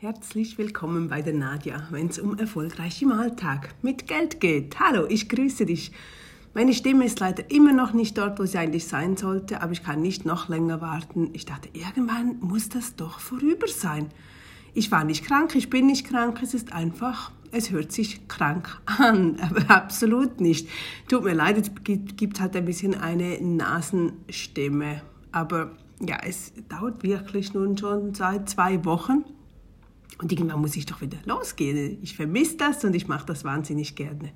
Herzlich willkommen bei der Nadja, wenn es um erfolgreich im mit Geld geht. Hallo, ich grüße dich. Meine Stimme ist leider immer noch nicht dort, wo sie eigentlich sein sollte, aber ich kann nicht noch länger warten. Ich dachte, irgendwann muss das doch vorüber sein. Ich war nicht krank, ich bin nicht krank, es ist einfach, es hört sich krank an, aber absolut nicht. Tut mir leid, es gibt halt ein bisschen eine Nasenstimme, aber ja, es dauert wirklich nun schon seit zwei Wochen und irgendwann muss ich doch wieder losgehen. Ich vermisse das und ich mache das wahnsinnig gerne.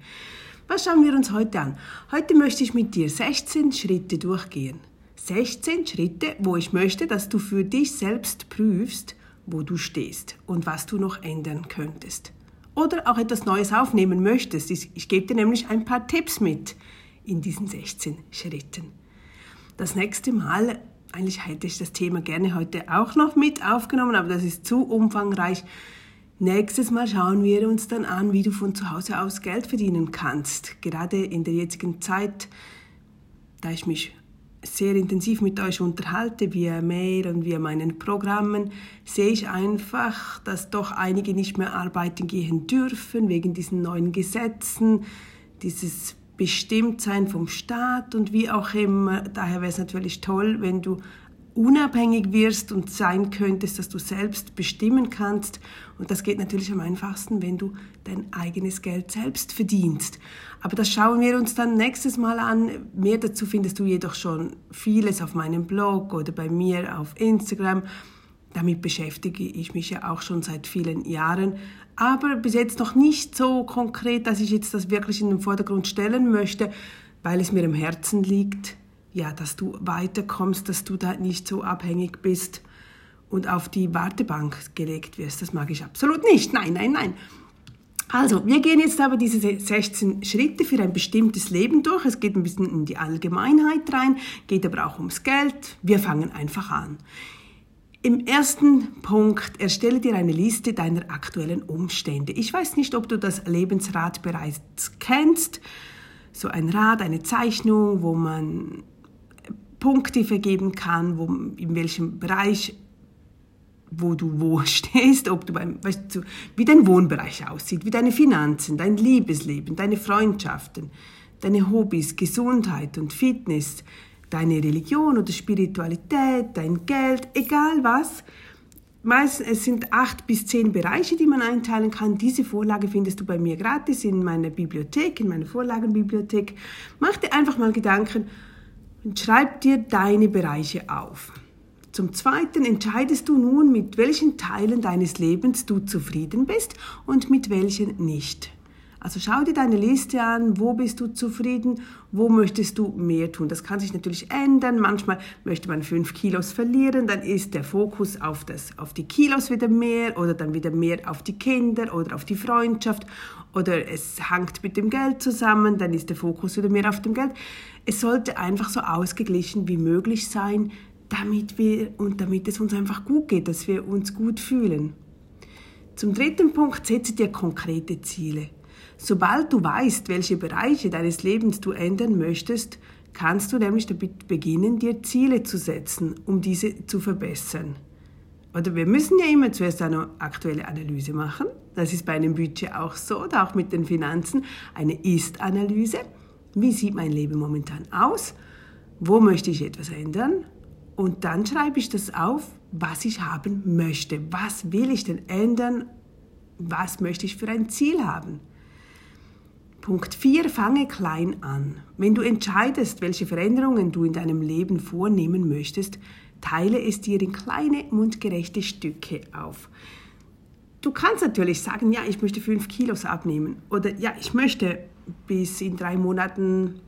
Was schauen wir uns heute an? Heute möchte ich mit dir 16 Schritte durchgehen. 16 Schritte, wo ich möchte, dass du für dich selbst prüfst, wo du stehst und was du noch ändern könntest. Oder auch etwas Neues aufnehmen möchtest. Ich gebe dir nämlich ein paar Tipps mit in diesen 16 Schritten. Das nächste Mal eigentlich hätte ich das Thema gerne heute auch noch mit aufgenommen, aber das ist zu umfangreich. Nächstes Mal schauen wir uns dann an, wie du von zu Hause aus Geld verdienen kannst. Gerade in der jetzigen Zeit, da ich mich sehr intensiv mit euch unterhalte, via Mail und via meinen Programmen, sehe ich einfach, dass doch einige nicht mehr arbeiten gehen dürfen wegen diesen neuen Gesetzen, dieses Bestimmtsein vom Staat und wie auch immer. Daher wäre es natürlich toll, wenn du unabhängig wirst und sein könntest, dass du selbst bestimmen kannst. Und das geht natürlich am einfachsten, wenn du dein eigenes Geld selbst verdienst. Aber das schauen wir uns dann nächstes Mal an. Mehr dazu findest du jedoch schon vieles auf meinem Blog oder bei mir auf Instagram. Damit beschäftige ich mich ja auch schon seit vielen Jahren aber bis jetzt noch nicht so konkret, dass ich jetzt das wirklich in den Vordergrund stellen möchte, weil es mir im Herzen liegt, ja, dass du weiterkommst, dass du da nicht so abhängig bist und auf die Wartebank gelegt wirst. Das mag ich absolut nicht. Nein, nein, nein. Also, wir gehen jetzt aber diese 16 Schritte für ein bestimmtes Leben durch. Es geht ein bisschen in die Allgemeinheit rein, geht aber auch ums Geld. Wir fangen einfach an. Im ersten Punkt erstelle dir eine Liste deiner aktuellen Umstände. Ich weiß nicht, ob du das Lebensrad bereits kennst. So ein Rad, eine Zeichnung, wo man Punkte vergeben kann, wo, in welchem Bereich wo du wo stehst, ob du beim, weißt du, wie dein Wohnbereich aussieht, wie deine Finanzen, dein Liebesleben, deine Freundschaften, deine Hobbys, Gesundheit und Fitness, deine Religion oder Spiritualität, dein Geld, egal was. Meistens, es sind acht bis zehn Bereiche, die man einteilen kann. Diese Vorlage findest du bei mir gratis in meiner Bibliothek, in meiner Vorlagenbibliothek. Mach dir einfach mal Gedanken und schreib dir deine Bereiche auf. Zum Zweiten entscheidest du nun, mit welchen Teilen deines Lebens du zufrieden bist und mit welchen nicht. Also schau dir deine Liste an, wo bist du zufrieden, wo möchtest du mehr tun. Das kann sich natürlich ändern. Manchmal möchte man fünf Kilos verlieren, dann ist der Fokus auf, das, auf die Kilos wieder mehr oder dann wieder mehr auf die Kinder oder auf die Freundschaft oder es hängt mit dem Geld zusammen, dann ist der Fokus wieder mehr auf dem Geld. Es sollte einfach so ausgeglichen wie möglich sein, damit wir und damit es uns einfach gut geht, dass wir uns gut fühlen. Zum dritten Punkt setze dir konkrete Ziele. Sobald du weißt, welche Bereiche deines Lebens du ändern möchtest, kannst du nämlich damit beginnen, dir Ziele zu setzen, um diese zu verbessern. Oder wir müssen ja immer zuerst eine aktuelle Analyse machen. Das ist bei einem Budget auch so, oder auch mit den Finanzen. Eine Ist-Analyse. Wie sieht mein Leben momentan aus? Wo möchte ich etwas ändern? Und dann schreibe ich das auf, was ich haben möchte. Was will ich denn ändern? Was möchte ich für ein Ziel haben? Punkt 4. Fange klein an. Wenn du entscheidest, welche Veränderungen du in deinem Leben vornehmen möchtest, teile es dir in kleine, mundgerechte Stücke auf. Du kannst natürlich sagen, ja, ich möchte 5 Kilos abnehmen oder ja, ich möchte bis in drei Monaten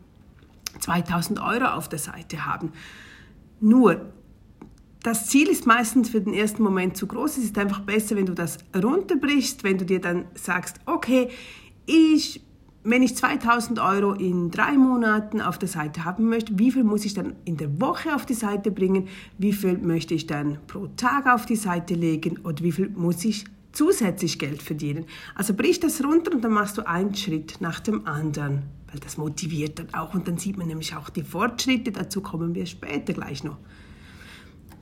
2000 Euro auf der Seite haben. Nur, das Ziel ist meistens für den ersten Moment zu groß. Es ist einfach besser, wenn du das runterbrichst, wenn du dir dann sagst, okay, ich wenn ich 2000 Euro in drei Monaten auf der Seite haben möchte, wie viel muss ich dann in der Woche auf die Seite bringen? Wie viel möchte ich dann pro Tag auf die Seite legen? Oder wie viel muss ich zusätzlich Geld verdienen? Also brich das runter und dann machst du einen Schritt nach dem anderen, weil das motiviert dann auch und dann sieht man nämlich auch die Fortschritte. Dazu kommen wir später gleich noch.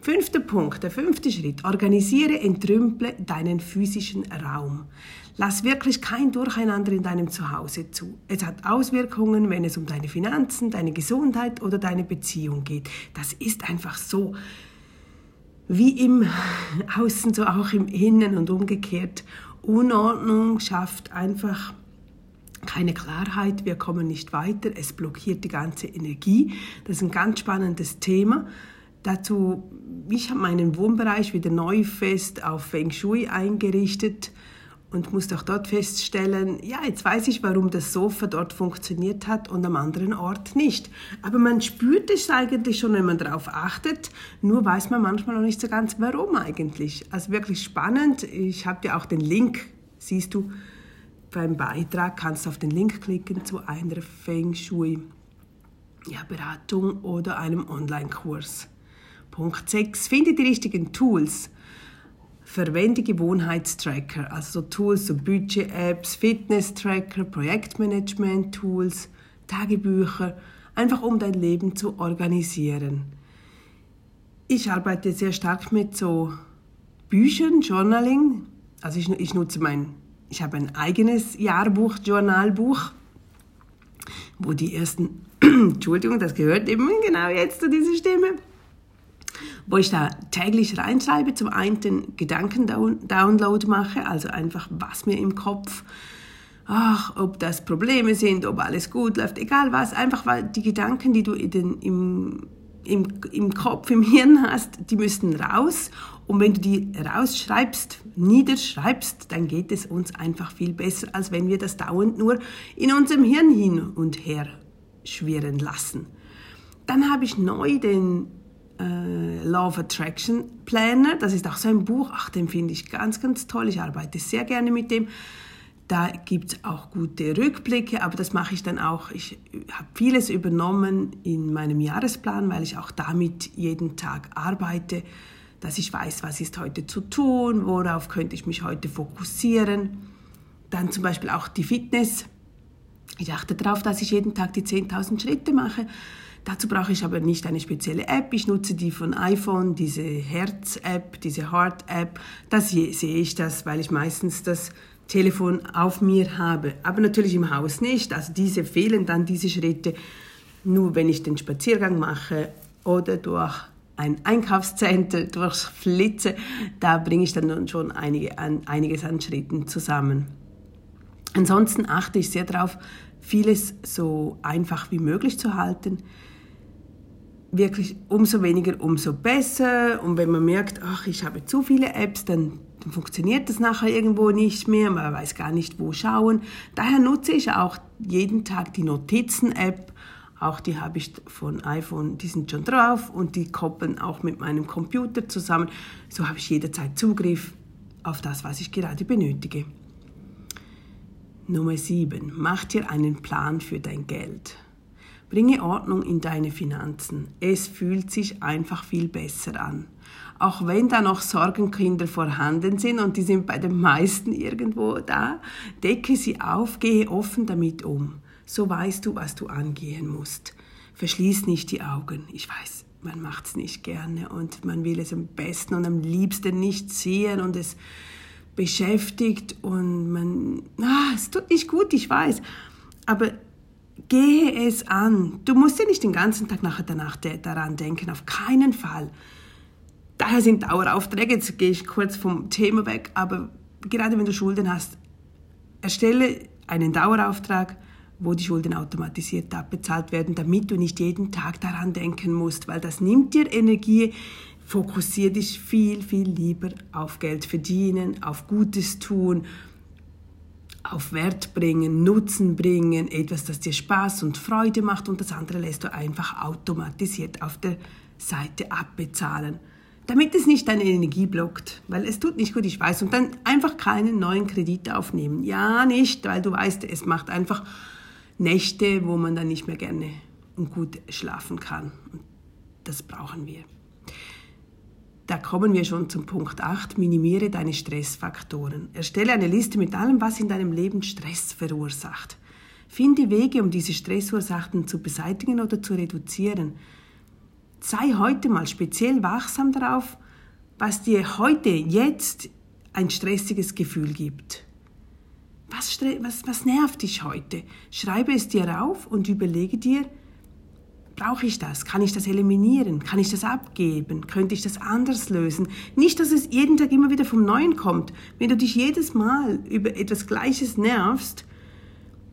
Fünfter Punkt, der fünfte Schritt. Organisiere, entrümple deinen physischen Raum. Lass wirklich kein Durcheinander in deinem Zuhause zu. Es hat Auswirkungen, wenn es um deine Finanzen, deine Gesundheit oder deine Beziehung geht. Das ist einfach so. Wie im Außen, so auch im Innen und umgekehrt. Unordnung schafft einfach keine Klarheit, wir kommen nicht weiter, es blockiert die ganze Energie. Das ist ein ganz spannendes Thema. Dazu, ich habe meinen Wohnbereich wieder neu fest auf Feng Shui eingerichtet und musste auch dort feststellen, ja, jetzt weiß ich, warum das Sofa dort funktioniert hat und am anderen Ort nicht. Aber man spürt es eigentlich schon, wenn man darauf achtet, nur weiß man manchmal noch nicht so ganz, warum eigentlich. Also wirklich spannend. Ich habe dir auch den Link, siehst du, beim Beitrag kannst du auf den Link klicken zu einer Feng Shui ja, Beratung oder einem Online-Kurs. Punkt 6. Finde die richtigen Tools. Verwende Gewohnheitstracker, also so Tools, so Budget-Apps, Fitness-Tracker, Projektmanagement-Tools, Tagebücher, einfach um dein Leben zu organisieren. Ich arbeite sehr stark mit so Büchern, Journaling. Also ich, ich nutze mein, ich habe ein eigenes Jahrbuch, Journalbuch, wo die ersten, Entschuldigung, das gehört eben genau jetzt zu dieser Stimme wo ich da täglich reinschreibe. Zum einen Gedankendownload mache, also einfach was mir im Kopf, ach, ob das Probleme sind, ob alles gut läuft, egal was, einfach weil die Gedanken, die du den, im, im, im Kopf, im Hirn hast, die müssen raus. Und wenn du die rausschreibst, niederschreibst, dann geht es uns einfach viel besser, als wenn wir das dauernd nur in unserem Hirn hin und her schwirren lassen. Dann habe ich neu den äh, Law of Attraction Planner. Das ist auch so ein Buch. Ach, den finde ich ganz, ganz toll. Ich arbeite sehr gerne mit dem. Da gibt es auch gute Rückblicke, aber das mache ich dann auch. Ich habe vieles übernommen in meinem Jahresplan, weil ich auch damit jeden Tag arbeite, dass ich weiß, was ist heute zu tun, worauf könnte ich mich heute fokussieren. Dann zum Beispiel auch die Fitness. Ich achte darauf, dass ich jeden Tag die 10.000 Schritte mache. Dazu brauche ich aber nicht eine spezielle App. Ich nutze die von iPhone, diese Herz-App, diese Heart-App. Da sehe ich das, weil ich meistens das Telefon auf mir habe. Aber natürlich im Haus nicht. Also diese fehlen dann diese Schritte. Nur wenn ich den Spaziergang mache oder durch ein Einkaufscenter, durch Flitze, da bringe ich dann schon einige, an, einiges an Schritten zusammen. Ansonsten achte ich sehr darauf, vieles so einfach wie möglich zu halten wirklich umso weniger, umso besser. Und wenn man merkt, ach, ich habe zu viele Apps, dann, dann funktioniert das nachher irgendwo nicht mehr. Man weiß gar nicht, wo schauen. Daher nutze ich auch jeden Tag die Notizen-App. Auch die habe ich von iPhone, die sind schon drauf und die koppeln auch mit meinem Computer zusammen. So habe ich jederzeit Zugriff auf das, was ich gerade benötige. Nummer 7. Mach dir einen Plan für dein Geld. Bringe Ordnung in deine Finanzen. Es fühlt sich einfach viel besser an. Auch wenn da noch Sorgenkinder vorhanden sind und die sind bei den meisten irgendwo da, decke sie auf, gehe offen damit um. So weißt du, was du angehen musst. Verschließ nicht die Augen. Ich weiß, man macht es nicht gerne und man will es am besten und am liebsten nicht sehen und es beschäftigt und man, ah, es tut nicht gut, ich weiß. Aber Gehe es an. Du musst ja nicht den ganzen Tag nachher danach daran denken, auf keinen Fall. Daher sind Daueraufträge, jetzt gehe ich kurz vom Thema weg, aber gerade wenn du Schulden hast, erstelle einen Dauerauftrag, wo die Schulden automatisiert abbezahlt werden, damit du nicht jeden Tag daran denken musst, weil das nimmt dir Energie. Fokussiere dich viel, viel lieber auf Geld verdienen, auf Gutes tun auf Wert bringen, Nutzen bringen, etwas, das dir Spaß und Freude macht und das andere lässt du einfach automatisiert auf der Seite abbezahlen. Damit es nicht deine Energie blockt, weil es tut nicht gut, ich weiß. Und dann einfach keinen neuen Kredit aufnehmen. Ja, nicht, weil du weißt, es macht einfach Nächte, wo man dann nicht mehr gerne und gut schlafen kann. Und das brauchen wir. Da kommen wir schon zum Punkt 8. Minimiere deine Stressfaktoren. Erstelle eine Liste mit allem, was in deinem Leben Stress verursacht. Finde Wege, um diese Stressursachen zu beseitigen oder zu reduzieren. sei heute mal speziell wachsam darauf, was dir heute, jetzt ein stressiges Gefühl gibt. Was, was, was nervt dich heute? Schreibe es dir auf und überlege dir, brauche ich das? Kann ich das eliminieren? Kann ich das abgeben? Könnte ich das anders lösen? Nicht, dass es jeden Tag immer wieder vom Neuen kommt. Wenn du dich jedes Mal über etwas Gleiches nervst,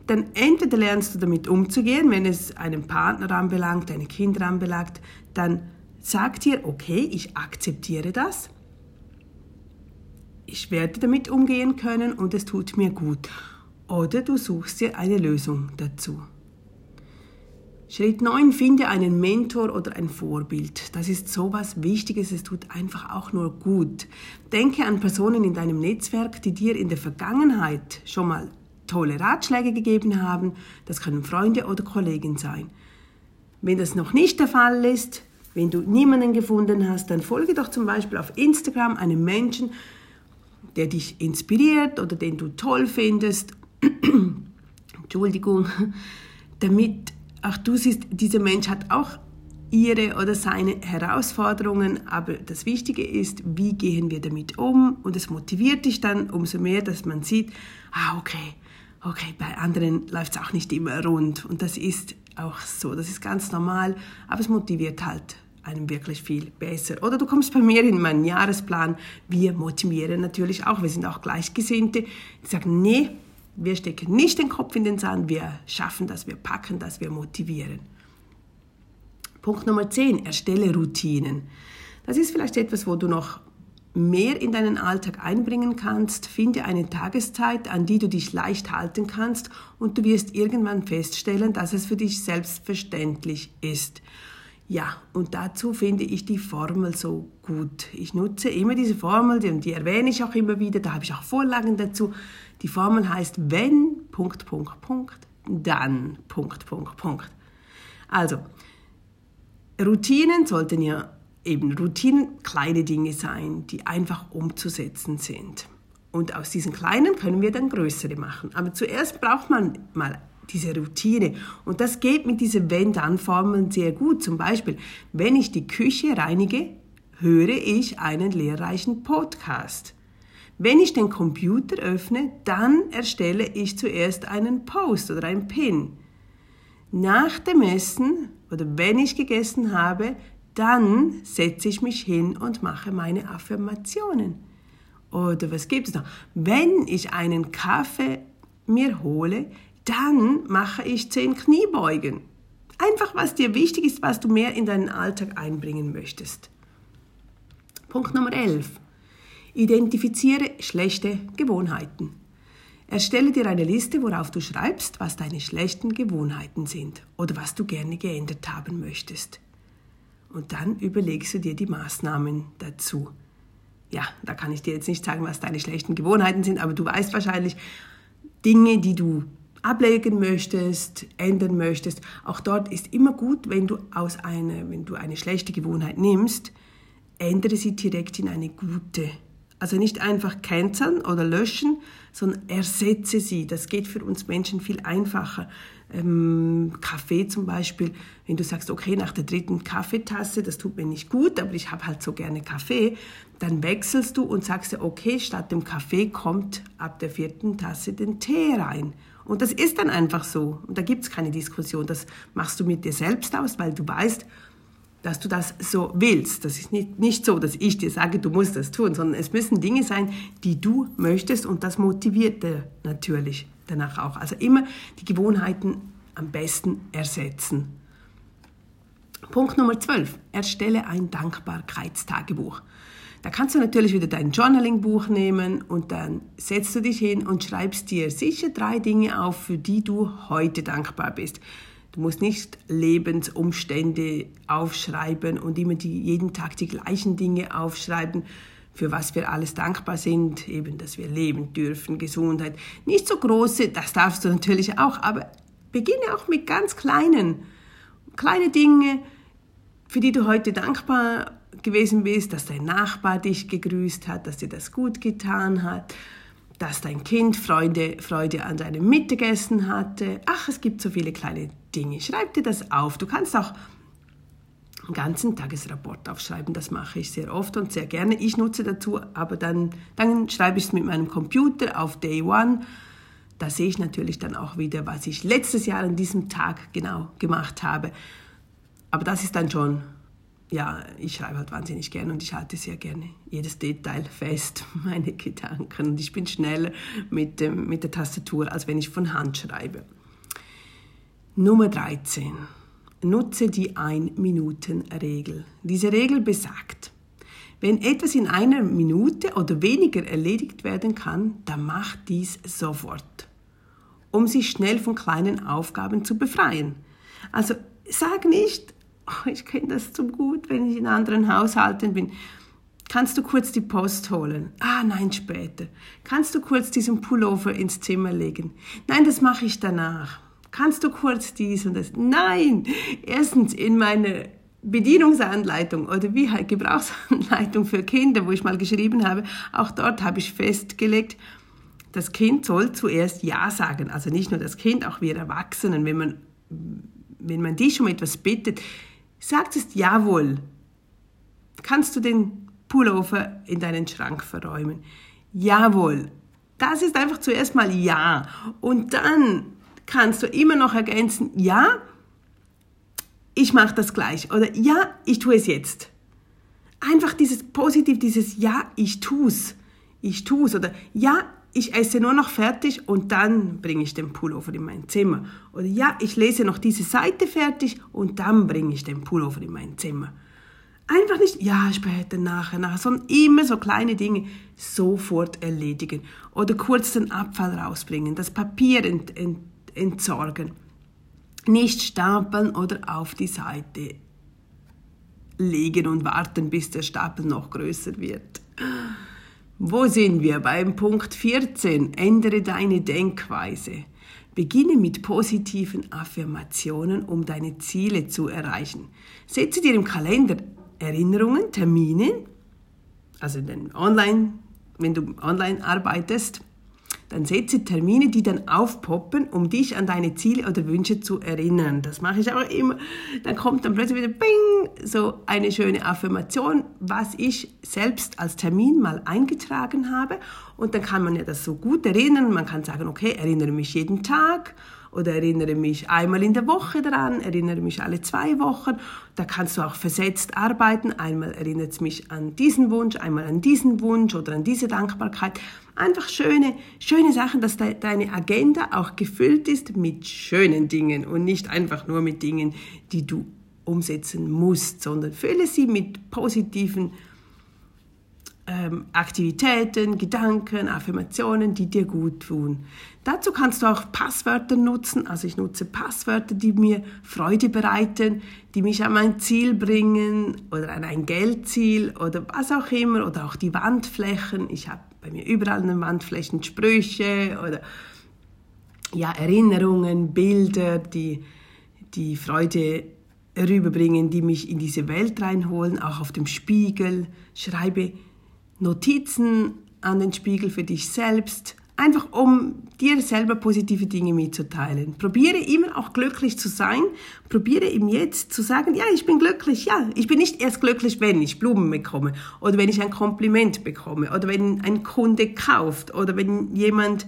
dann entweder lernst du damit umzugehen, wenn es einen Partner anbelangt, deine Kinder anbelangt, dann sag dir, okay, ich akzeptiere das, ich werde damit umgehen können und es tut mir gut. Oder du suchst dir eine Lösung dazu. Schritt 9, finde einen Mentor oder ein Vorbild. Das ist so was Wichtiges, es tut einfach auch nur gut. Denke an Personen in deinem Netzwerk, die dir in der Vergangenheit schon mal tolle Ratschläge gegeben haben. Das können Freunde oder Kollegen sein. Wenn das noch nicht der Fall ist, wenn du niemanden gefunden hast, dann folge doch zum Beispiel auf Instagram einem Menschen, der dich inspiriert oder den du toll findest. Entschuldigung, damit auch du siehst, dieser Mensch hat auch ihre oder seine Herausforderungen, aber das Wichtige ist, wie gehen wir damit um? Und es motiviert dich dann umso mehr, dass man sieht, ah okay, okay, bei anderen läuft es auch nicht immer rund. Und das ist auch so, das ist ganz normal, aber es motiviert halt einem wirklich viel besser. Oder du kommst bei mir in meinen Jahresplan, wir motivieren natürlich auch, wir sind auch Gleichgesinnte, die sagen, nee, wir stecken nicht den Kopf in den Sand, wir schaffen das, wir packen das, wir motivieren. Punkt Nummer 10, erstelle Routinen. Das ist vielleicht etwas, wo du noch mehr in deinen Alltag einbringen kannst. Finde eine Tageszeit, an die du dich leicht halten kannst und du wirst irgendwann feststellen, dass es für dich selbstverständlich ist. Ja, und dazu finde ich die Formel so gut. Ich nutze immer diese Formel, die erwähne ich auch immer wieder, da habe ich auch Vorlagen dazu. Die Formel heißt, wenn, Punkt, Punkt, Punkt, dann, Punkt, Punkt, Punkt. Also, Routinen sollten ja eben Routinen kleine Dinge sein, die einfach umzusetzen sind. Und aus diesen kleinen können wir dann größere machen. Aber zuerst braucht man mal diese Routine. Und das geht mit diesen Wenn-Dann-Formeln sehr gut. Zum Beispiel, wenn ich die Küche reinige, höre ich einen lehrreichen Podcast. Wenn ich den Computer öffne, dann erstelle ich zuerst einen Post oder einen Pin. Nach dem Essen oder wenn ich gegessen habe, dann setze ich mich hin und mache meine Affirmationen. Oder was gibt es noch? Wenn ich einen Kaffee mir hole, dann mache ich zehn Kniebeugen. Einfach, was dir wichtig ist, was du mehr in deinen Alltag einbringen möchtest. Punkt Nummer 11. Identifiziere schlechte Gewohnheiten. Erstelle dir eine Liste, worauf du schreibst, was deine schlechten Gewohnheiten sind oder was du gerne geändert haben möchtest. Und dann überlegst du dir die Maßnahmen dazu. Ja, da kann ich dir jetzt nicht sagen, was deine schlechten Gewohnheiten sind, aber du weißt wahrscheinlich Dinge, die du ablegen möchtest, ändern möchtest, auch dort ist immer gut, wenn du aus einer, wenn du eine schlechte Gewohnheit nimmst, ändere sie direkt in eine gute. Also nicht einfach canceln oder löschen, sondern ersetze sie. Das geht für uns Menschen viel einfacher. Ähm, Kaffee zum Beispiel, wenn du sagst, okay, nach der dritten Kaffeetasse, das tut mir nicht gut, aber ich habe halt so gerne Kaffee, dann wechselst du und sagst dir, okay, statt dem Kaffee kommt ab der vierten Tasse den Tee rein. Und das ist dann einfach so. Und da gibt es keine Diskussion. Das machst du mit dir selbst aus, weil du weißt, dass du das so willst. Das ist nicht, nicht so, dass ich dir sage, du musst das tun, sondern es müssen Dinge sein, die du möchtest und das motiviert dir natürlich danach auch. Also immer die Gewohnheiten am besten ersetzen. Punkt Nummer 12. Erstelle ein Dankbarkeitstagebuch. Da kannst du natürlich wieder dein Journaling-Buch nehmen und dann setzt du dich hin und schreibst dir sicher drei Dinge auf, für die du heute dankbar bist. Du musst nicht Lebensumstände aufschreiben und immer die, jeden Tag die gleichen Dinge aufschreiben, für was wir alles dankbar sind, eben, dass wir leben dürfen, Gesundheit. Nicht so große, das darfst du natürlich auch, aber beginne auch mit ganz kleinen, kleine Dinge, für die du heute dankbar gewesen bist, dass dein Nachbar dich gegrüßt hat, dass dir das gut getan hat, dass dein Kind Freude, Freude an deinem Mittagessen hatte. Ach, es gibt so viele kleine Dinge. Schreib dir das auf. Du kannst auch ganzen Tagesrapport aufschreiben. Das mache ich sehr oft und sehr gerne. Ich nutze dazu, aber dann, dann schreibe ich es mit meinem Computer auf Day One. Da sehe ich natürlich dann auch wieder, was ich letztes Jahr an diesem Tag genau gemacht habe. Aber das ist dann schon ja, ich schreibe halt wahnsinnig gerne und ich halte sehr gerne jedes Detail fest, meine Gedanken. Und ich bin schneller mit, dem, mit der Tastatur, als wenn ich von Hand schreibe. Nummer 13. Nutze die Ein-Minuten-Regel. Diese Regel besagt, wenn etwas in einer Minute oder weniger erledigt werden kann, dann mach dies sofort, um sich schnell von kleinen Aufgaben zu befreien. Also sag nicht, oh, ich kenne das zum gut, wenn ich in anderen Haushalten bin. Kannst du kurz die Post holen? Ah, nein, später. Kannst du kurz diesen Pullover ins Zimmer legen? Nein, das mache ich danach. Kannst du kurz dies und das? Nein! Erstens in meiner Bedienungsanleitung oder wie halt Gebrauchsanleitung für Kinder, wo ich mal geschrieben habe, auch dort habe ich festgelegt, das Kind soll zuerst Ja sagen. Also nicht nur das Kind, auch wir Erwachsenen, wenn man, wenn man dich um etwas bittet, sagt es jawohl. Kannst du den Pullover in deinen Schrank verräumen? Jawohl. Das ist einfach zuerst mal ja. Und dann kannst du immer noch ergänzen, ja, ich mache das gleich oder ja, ich tue es jetzt. Einfach dieses Positiv, dieses ja, ich tu's, ich tu's oder ja, ich esse nur noch fertig und dann bringe ich den Pullover in mein Zimmer. Oder ja, ich lese noch diese Seite fertig und dann bringe ich den Pullover in mein Zimmer. Einfach nicht, ja, später, nachher, nachher, sondern immer so kleine Dinge sofort erledigen. Oder kurz den Abfall rausbringen, das Papier ent, ent, entsorgen. Nicht stapeln oder auf die Seite legen und warten, bis der Stapel noch größer wird. Wo sind wir? Beim Punkt 14. Ändere deine Denkweise. Beginne mit positiven Affirmationen, um deine Ziele zu erreichen. Setze dir im Kalender Erinnerungen, Termine, also online, wenn du online arbeitest, dann setze Termine, die dann aufpoppen, um dich an deine Ziele oder Wünsche zu erinnern. Das mache ich auch immer. Dann kommt dann plötzlich wieder Bing, so eine schöne Affirmation, was ich selbst als Termin mal eingetragen habe. Und dann kann man ja das so gut erinnern. Man kann sagen, okay, erinnere mich jeden Tag oder erinnere mich einmal in der Woche daran, erinnere mich alle zwei Wochen. Da kannst du auch versetzt arbeiten. Einmal erinnert es mich an diesen Wunsch, einmal an diesen Wunsch oder an diese Dankbarkeit. Einfach schöne, schöne Sachen, dass de deine Agenda auch gefüllt ist mit schönen Dingen und nicht einfach nur mit Dingen, die du umsetzen musst, sondern fülle sie mit positiven ähm, Aktivitäten, Gedanken, Affirmationen, die dir gut tun. Dazu kannst du auch Passwörter nutzen. Also ich nutze Passwörter, die mir Freude bereiten, die mich an mein Ziel bringen oder an ein Geldziel oder was auch immer oder auch die Wandflächen. Ich habe bei mir überall an den Wandflächen Sprüche oder ja, Erinnerungen, Bilder, die die Freude rüberbringen, die mich in diese Welt reinholen, auch auf dem Spiegel. Schreibe Notizen an den Spiegel für dich selbst, einfach um dir selber positive Dinge mitzuteilen. Probiere immer auch glücklich zu sein. Probiere ihm jetzt zu sagen, ja, ich bin glücklich, ja, ich bin nicht erst glücklich, wenn ich Blumen bekomme oder wenn ich ein Kompliment bekomme oder wenn ein Kunde kauft oder wenn jemand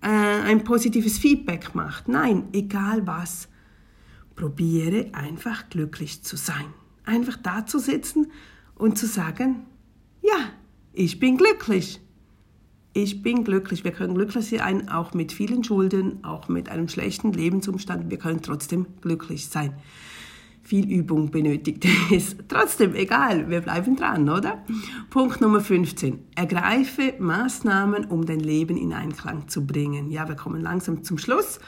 äh, ein positives Feedback macht. Nein, egal was. Probiere einfach glücklich zu sein. Einfach da zu sitzen und zu sagen, ja, ich bin glücklich. Ich bin glücklich. Wir können glücklich sein, auch mit vielen Schulden, auch mit einem schlechten Lebensumstand. Wir können trotzdem glücklich sein. Viel Übung benötigt es. Trotzdem, egal, wir bleiben dran, oder? Punkt Nummer 15. Ergreife Maßnahmen, um dein Leben in Einklang zu bringen. Ja, wir kommen langsam zum Schluss.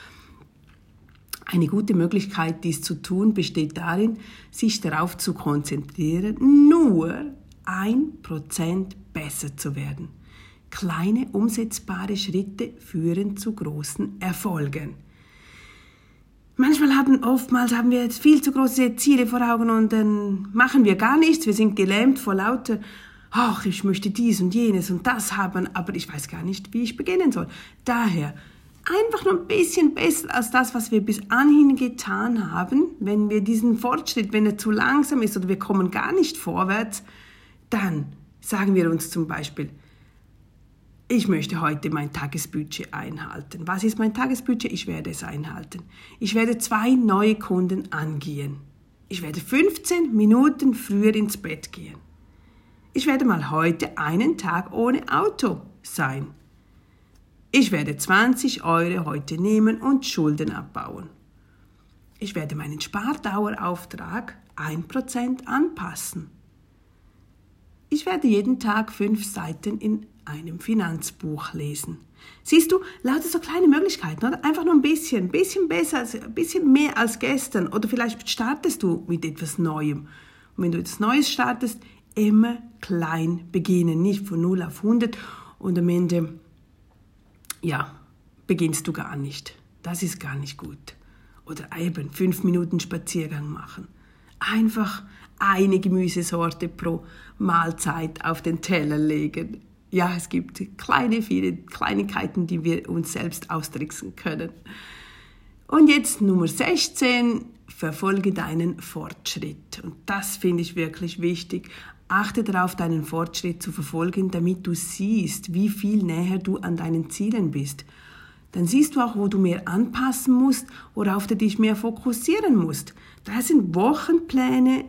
Eine gute Möglichkeit, dies zu tun, besteht darin, sich darauf zu konzentrieren, nur ein Prozent besser zu werden. Kleine umsetzbare Schritte führen zu großen Erfolgen. Manchmal haben, oftmals haben wir viel zu große Ziele vor Augen und dann machen wir gar nichts. Wir sind gelähmt vor lauter, ach, ich möchte dies und jenes und das haben, aber ich weiß gar nicht, wie ich beginnen soll. Daher, einfach nur ein bisschen besser als das, was wir bis anhin getan haben, wenn wir diesen Fortschritt, wenn er zu langsam ist oder wir kommen gar nicht vorwärts, dann sagen wir uns zum Beispiel, ich möchte heute mein Tagesbudget einhalten. Was ist mein Tagesbudget? Ich werde es einhalten. Ich werde zwei neue Kunden angehen. Ich werde 15 Minuten früher ins Bett gehen. Ich werde mal heute einen Tag ohne Auto sein. Ich werde 20 Euro heute nehmen und Schulden abbauen. Ich werde meinen Spardauerauftrag 1% anpassen. Ich werde jeden Tag fünf Seiten in einem Finanzbuch lesen. Siehst du, lauter so kleine Möglichkeiten, oder? Einfach nur ein bisschen, ein bisschen besser, ein bisschen mehr als gestern. Oder vielleicht startest du mit etwas Neuem. Und wenn du etwas Neues startest, immer klein beginnen, nicht von 0 auf 100 und am Ende ja, beginnst du gar nicht. Das ist gar nicht gut. Oder eben fünf Minuten Spaziergang machen. Einfach eine Gemüsesorte pro Mahlzeit auf den Teller legen. Ja, es gibt kleine, viele Kleinigkeiten, die wir uns selbst austricksen können. Und jetzt Nummer 16, verfolge deinen Fortschritt. Und das finde ich wirklich wichtig. Achte darauf, deinen Fortschritt zu verfolgen, damit du siehst, wie viel näher du an deinen Zielen bist. Dann siehst du auch, wo du mehr anpassen musst, worauf du dich mehr fokussieren musst. Da sind Wochenpläne,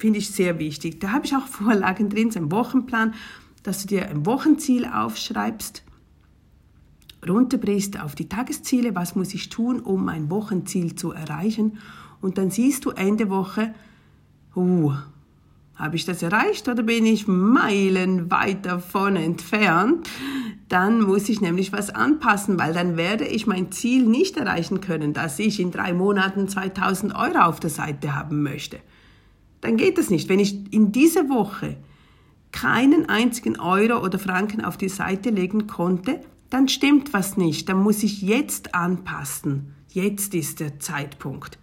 finde ich sehr wichtig. Da habe ich auch Vorlagen drin, so ein Wochenplan, dass du dir ein Wochenziel aufschreibst, runterbrichst auf die Tagesziele, was muss ich tun, um mein Wochenziel zu erreichen. Und dann siehst du Ende Woche, uh, habe ich das erreicht oder bin ich meilenweit davon entfernt? Dann muss ich nämlich was anpassen, weil dann werde ich mein Ziel nicht erreichen können, dass ich in drei Monaten 2000 Euro auf der Seite haben möchte. Dann geht das nicht. Wenn ich in dieser Woche keinen einzigen Euro oder Franken auf die Seite legen konnte, dann stimmt was nicht. Dann muss ich jetzt anpassen. Jetzt ist der Zeitpunkt.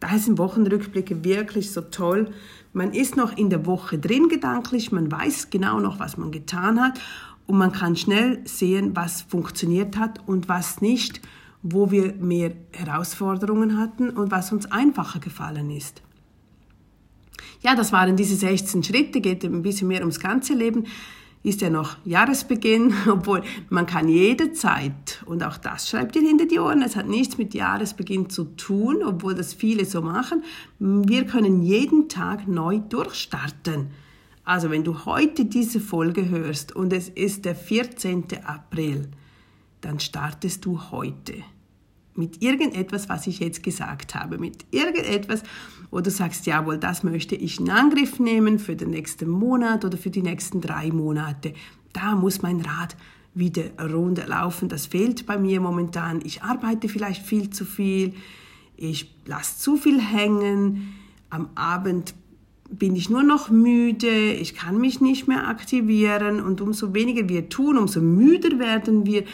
Da sind Wochenrückblicke wirklich so toll. Man ist noch in der Woche drin gedanklich, man weiß genau noch, was man getan hat und man kann schnell sehen, was funktioniert hat und was nicht, wo wir mehr Herausforderungen hatten und was uns einfacher gefallen ist. Ja, das waren diese 16 Schritte, geht ein bisschen mehr ums ganze Leben ist ja noch Jahresbeginn, obwohl man kann jederzeit, und auch das schreibt ihr hinter die Ohren, es hat nichts mit Jahresbeginn zu tun, obwohl das viele so machen, wir können jeden Tag neu durchstarten. Also wenn du heute diese Folge hörst und es ist der 14. April, dann startest du heute mit irgendetwas, was ich jetzt gesagt habe, mit irgendetwas, wo du sagst, jawohl, das möchte ich in Angriff nehmen für den nächsten Monat oder für die nächsten drei Monate. Da muss mein Rad wieder runterlaufen. Das fehlt bei mir momentan. Ich arbeite vielleicht viel zu viel. Ich lasse zu viel hängen. Am Abend bin ich nur noch müde. Ich kann mich nicht mehr aktivieren. Und umso weniger wir tun, umso müder werden wir.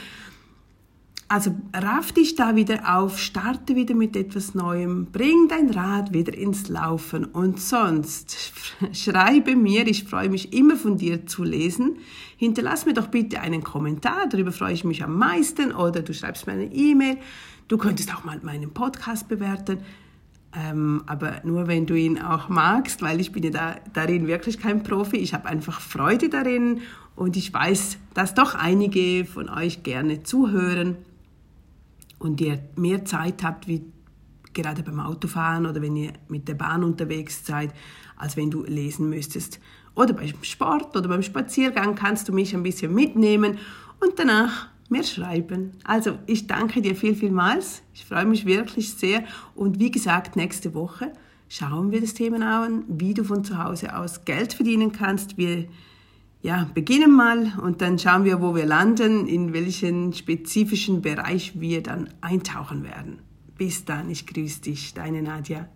Also raff dich da wieder auf, starte wieder mit etwas Neuem, bring dein Rad wieder ins Laufen und sonst schreibe mir, ich freue mich immer von dir zu lesen. Hinterlass mir doch bitte einen Kommentar, darüber freue ich mich am meisten oder du schreibst mir eine E-Mail. Du könntest auch mal meinen Podcast bewerten, ähm, aber nur wenn du ihn auch magst, weil ich bin ja da, darin wirklich kein Profi. Ich habe einfach Freude darin und ich weiß, dass doch einige von euch gerne zuhören und ihr mehr Zeit habt, wie gerade beim Autofahren oder wenn ihr mit der Bahn unterwegs seid, als wenn du lesen müsstest. Oder beim Sport oder beim Spaziergang kannst du mich ein bisschen mitnehmen und danach mehr schreiben. Also ich danke dir viel, vielmals. Ich freue mich wirklich sehr. Und wie gesagt, nächste Woche schauen wir das Thema an, wie du von zu Hause aus Geld verdienen kannst. Wir ja, beginnen mal und dann schauen wir, wo wir landen, in welchen spezifischen Bereich wir dann eintauchen werden. Bis dann, ich grüße dich, deine Nadja.